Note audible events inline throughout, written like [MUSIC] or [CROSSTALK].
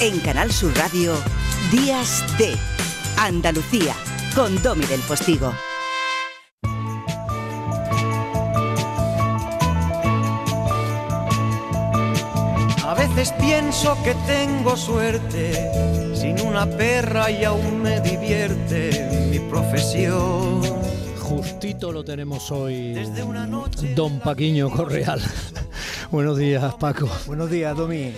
En Canal Sur Radio, Días de Andalucía, con Domi del Postigo. A veces pienso que tengo suerte, sin una perra y aún me divierte mi profesión. Justito lo tenemos hoy, don Paquiño Correal. [LAUGHS] Buenos días, Paco. Buenos días, Domi.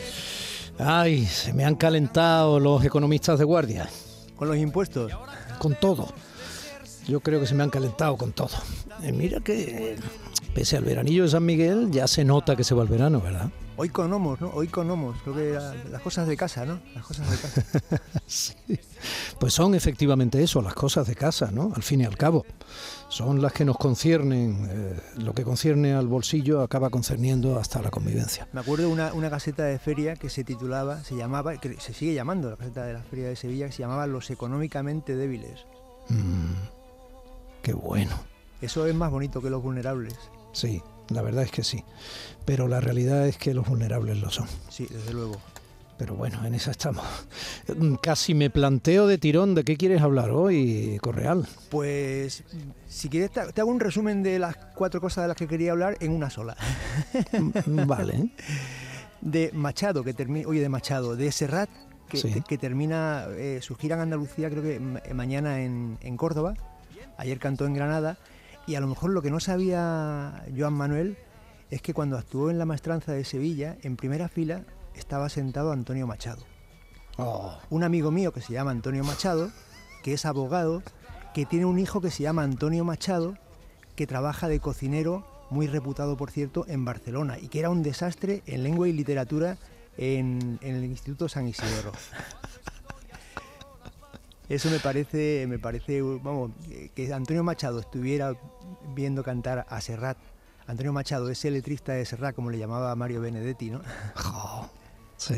Ay, se me han calentado los economistas de guardia. ¿Con los impuestos? Con todo. Yo creo que se me han calentado con todo. Eh, mira que, pese al veranillo de San Miguel, ya se nota que se va el verano, ¿verdad? Hoy con homos, ¿no? Hoy con homos. Creo que las cosas de casa, ¿no? Las cosas de casa. [LAUGHS] sí. Pues son efectivamente eso, las cosas de casa, ¿no? Al fin y al cabo. Son las que nos conciernen. Eh, lo que concierne al bolsillo acaba concerniendo hasta la convivencia. Me acuerdo de una, una caseta de feria que se titulaba, se llamaba, que se sigue llamando la caseta de la feria de Sevilla, que se llamaba Los económicamente débiles. Mm, qué bueno. Eso es más bonito que los vulnerables. Sí, la verdad es que sí. Pero la realidad es que los vulnerables lo son. Sí, desde luego. Pero bueno, en esa estamos. Casi me planteo de tirón de qué quieres hablar hoy, Correal. Pues, si quieres, te hago un resumen de las cuatro cosas de las que quería hablar en una sola. Mm, vale. [LAUGHS] De Machado, que termina, oye, de Machado, de Serrat, que, sí. que termina eh, su gira en Andalucía, creo que mañana en, en Córdoba. Ayer cantó en Granada. Y a lo mejor lo que no sabía Joan Manuel es que cuando actuó en la maestranza de Sevilla, en primera fila estaba sentado Antonio Machado. Oh. Un amigo mío que se llama Antonio Machado, que es abogado, que tiene un hijo que se llama Antonio Machado, que trabaja de cocinero, muy reputado por cierto, en Barcelona, y que era un desastre en lengua y literatura en, en el Instituto San Isidoro. [LAUGHS] Eso me parece, me parece, vamos, que Antonio Machado estuviera viendo cantar a Serrat. Antonio Machado, ese letrista de Serrat, como le llamaba Mario Benedetti, ¿no? Sí.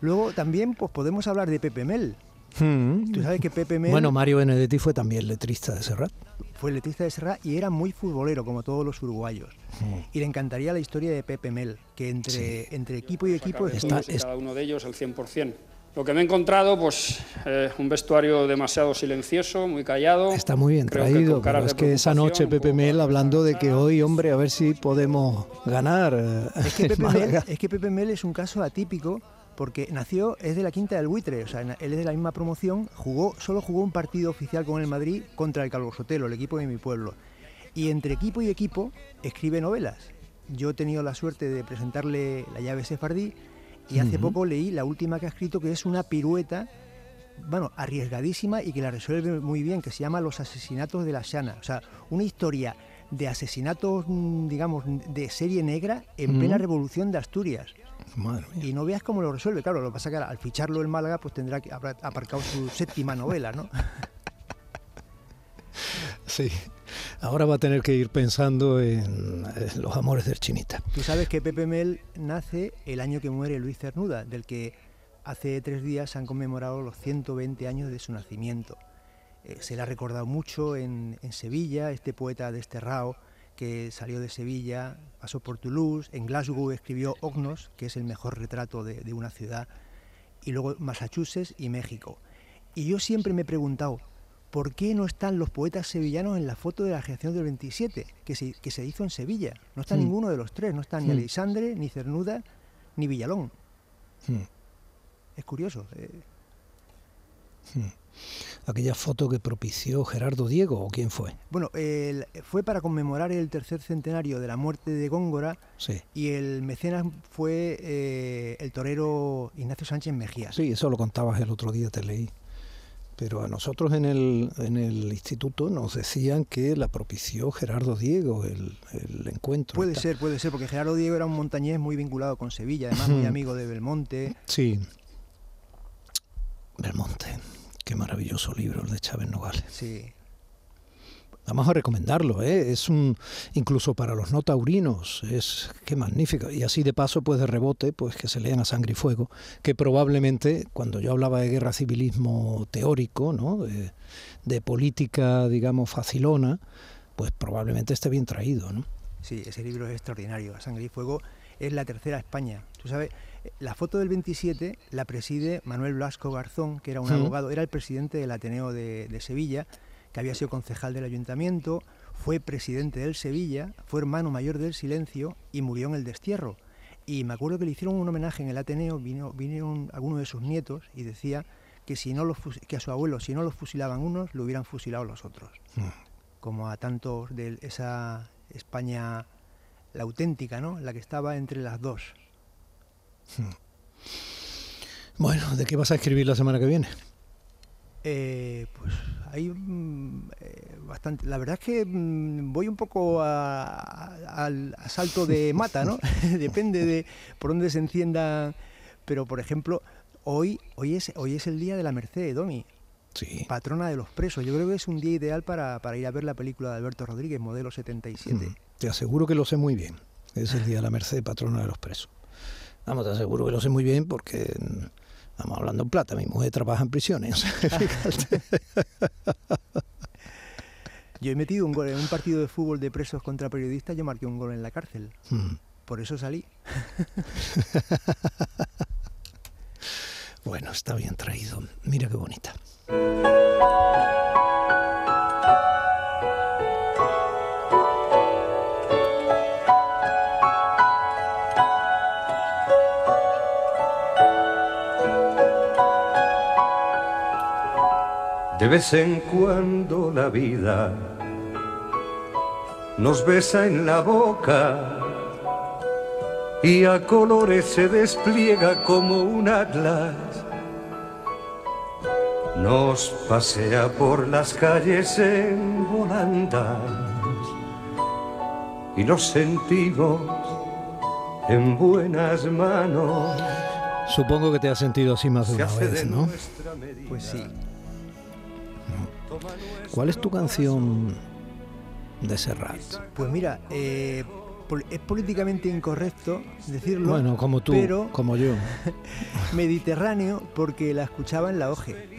Luego también pues podemos hablar de Pepe Mel. Mm. Tú sabes que Pepe Mel... Bueno, Mario Benedetti fue también letrista de Serrat. Fue letrista de Serrat y era muy futbolero, como todos los uruguayos. Mm. Y le encantaría la historia de Pepe Mel, que entre, Sí. entre equipo y equipo... Está- Está, cada uno de ellos al 100%. Lo que me he encontrado, pues eh, un vestuario demasiado silencioso, muy callado. Está muy bien Creo traído, pero es que esa noche Pepe Mel hablando de que hoy, hombre, a ver si podemos ganar. eh, Es que, [LAUGHS] en Pepe Mel, Málaga. es que Pepe Mel es un caso atípico porque nació, es de la Quinta del Buitre, o sea, él es de la misma promoción, jugó, solo jugó un partido oficial con el Madrid contra el Calvo Sotelo, el equipo de mi pueblo. Y entre equipo y equipo escribe novelas. Yo he tenido la suerte de presentarle La llave sefardí y hace poco leí la última que ha escrito que es una pirueta, bueno, arriesgadísima y que la resuelve muy bien, que se llama Los asesinatos de la Shana. O sea, una historia de asesinatos, mm, digamos, de serie negra en plena revolución de Asturias. Madre mía. Y no veas cómo lo resuelve. Claro, lo que pasa es que al ficharlo en Málaga, pues tendrá que habrá aparcado su séptima novela, ¿no? [LAUGHS] Sí. Ahora va a tener que ir pensando en, los amores del chinita. Tú sabes que Pepe Mel nace el año que muere Luis Cernuda, del que hace tres días han conmemorado los 120 años de su nacimiento. Eh, se le ha recordado mucho en, en Sevilla, este poeta desterrado que salió de Sevilla, pasó por Toulouse, en Glasgow escribió Ognos, que es el mejor retrato de, de una ciudad, y luego Massachusetts y México. Y yo siempre me he preguntado, ¿por qué no están los poetas sevillanos en la foto de la generación del 27 que se, que se hizo en Sevilla? No está ninguno de los tres, no está ni Mm. Alexandre, ni Cernuda, ni Villalón. Es curioso. eh. Aquella foto que propició Gerardo Diego, ¿o quién fue? Bueno, el- fue para conmemorar el tercer centenario de la muerte de Góngora Sí. y el mecenas fue eh, el torero Ignacio Sánchez Mejías. Sí, eso lo contabas el otro día, te leí. Pero a nosotros en el, en el instituto nos decían que la propició Gerardo Diego, el, el encuentro. Puede ser, puede ser, porque Gerardo Diego era un montañés muy vinculado con Sevilla, además muy amigo de Belmonte. Sí. Belmonte. Qué maravilloso libro el de Chávez Nogales. Sí. Vamos a recomendarlo, ¿eh? es un incluso para los no taurinos, es qué magnífico. Y así de paso, pues de rebote, pues que se lean a sangre y fuego, que probablemente cuando yo hablaba de guerra civilismo teórico, ¿no? de, de política, digamos, facilona, pues probablemente esté bien traído, ¿no? Sí, ese libro es extraordinario, A Sangre y Fuego. es la tercera España. Tú sabes, la foto del 27 la preside Manuel Blasco Garzón, que era un abogado, era el presidente del Ateneo de, de Sevilla, que había sido concejal del ayuntamiento, fue presidente del Sevilla, fue hermano mayor del Silencio y murió en el destierro. Y me acuerdo que le hicieron un homenaje en el Ateneo, vino, vinieron algunos de sus nietos y decía que, si no los, que a su abuelo, si no los fusilaban unos, lo hubieran fusilado los otros. Hmm. Como a tantos de esa España, la auténtica, ¿no? La que estaba entre las dos. Hmm. Bueno, ¿de qué vas a escribir la semana que viene? Eh, pues hay mm, eh, bastante. La verdad es que mm, voy un poco al salto de mata, ¿no? [LAUGHS] Depende de por dónde se encienda. Pero, por ejemplo, hoy, hoy, es, hoy es el día de la Merced, Domi. Sí. Patrona de los presos. Yo creo que es un día ideal para, ir a ver la película de Alberto Rodríguez, modelo 77. Mm, te aseguro que lo sé muy bien. Es el día de la Merced, patrona de los presos. Vamos, te aseguro que lo sé muy bien porque Estamos hablando en plata, mi mujer trabaja en prisiones. [LAUGHS] yo he metido un gol en un partido de fútbol de presos contra periodistas, yo marqué un gol en la cárcel. Hmm. Por eso salí. [LAUGHS] bueno, está bien traído. Mira qué bonita. De vez en cuando la vida nos besa en la boca y a colores se despliega como un atlas. Nos pasea por las calles en volandas y nos sentimos en buenas manos. Supongo que te has sentido así más de una vez, ¿no? Pues sí. ¿Cuál es tu canción de Serrat? Pues mira, eh, es políticamente incorrecto decirlo. Bueno, como tú, pero como yo. [LAUGHS] Mediterráneo, porque la escuchaba en la OGE.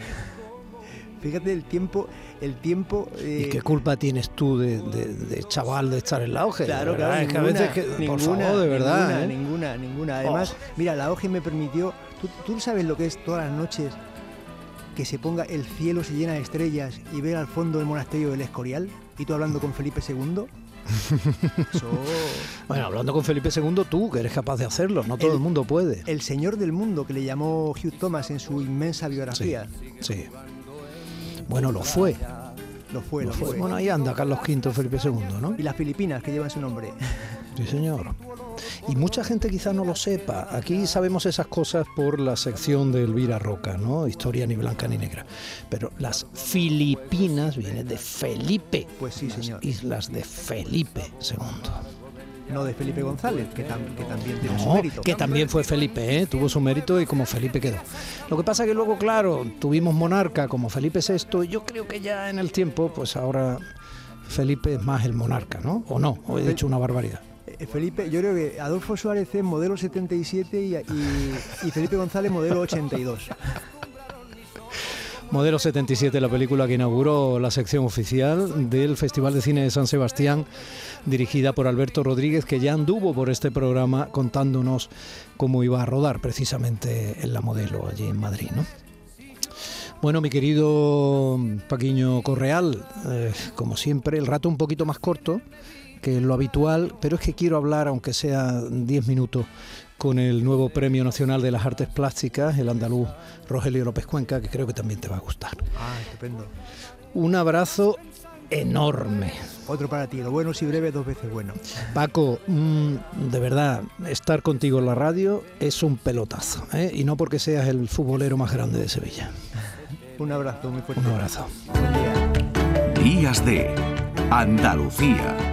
Fíjate el tiempo, el tiempo. ¿Y qué culpa tienes tú de, chaval de estar en la OGE? Claro, claro. Es que a veces que, ninguna, de verdad. Ninguna, ¿eh? ninguna, ninguna. Además, oh. mira, la OGE me permitió. ¿tú, tú sabes lo que es todas las noches que se ponga el cielo se llena de estrellas y ver al fondo el monasterio del Escorial y tú hablando con Felipe II. [LAUGHS] Bueno, hablando con Felipe II, tú que eres capaz de hacerlo, no todo el, mundo puede. El señor del mundo que le llamó Hugh Thomas en su inmensa biografía. Sí. Bueno, lo fue. Lo fue, lo, fue. Bueno, ahí anda Carlos V, Felipe II, ¿no? Y las Filipinas que llevan su nombre. Sí, señor. Y mucha gente quizás no lo sepa. Aquí sabemos esas cosas por la sección de Elvira Roca, ¿no? Historia ni blanca ni negra. Pero las Filipinas vienen de Felipe. Pues sí, señor. islas de Felipe II no de Felipe González, que, también tiene su mérito. Que también fue Felipe, ¿eh? tuvo su mérito y como Felipe quedó. Lo que pasa que luego, claro, tuvimos monarca como Felipe VI, y yo creo que ya en el tiempo, pues ahora Felipe es más el monarca, ¿no? ¿O no? ¿O he dicho una barbaridad? Eh, Felipe, yo creo que Adolfo Suárez es modelo 77 y, y, Felipe González modelo 82. Modelo 77, la película que inauguró la sección oficial del Festival de Cine de San Sebastián, dirigida por Alberto Rodríguez, que ya anduvo por este programa contándonos cómo iba a rodar precisamente en la modelo allí en Madrid. ¿no? Bueno, mi querido Paquiño Correal, eh, como siempre, el rato un poquito más corto, que lo habitual, pero es que quiero hablar, aunque sea 10 minutos, con el nuevo Premio Nacional de las Artes Plásticas, el andaluz Rogelio López Cuenca, que creo que también te va a gustar. Ah, estupendo. Un abrazo enorme. Otro para ti, lo bueno si breve, dos veces bueno. Paco, mm, de verdad, estar contigo en la radio es un pelotazo, ¿eh? y no porque seas el futbolero más grande de Sevilla. un abrazo muy fuerte. Un abrazo. Días de Andalucía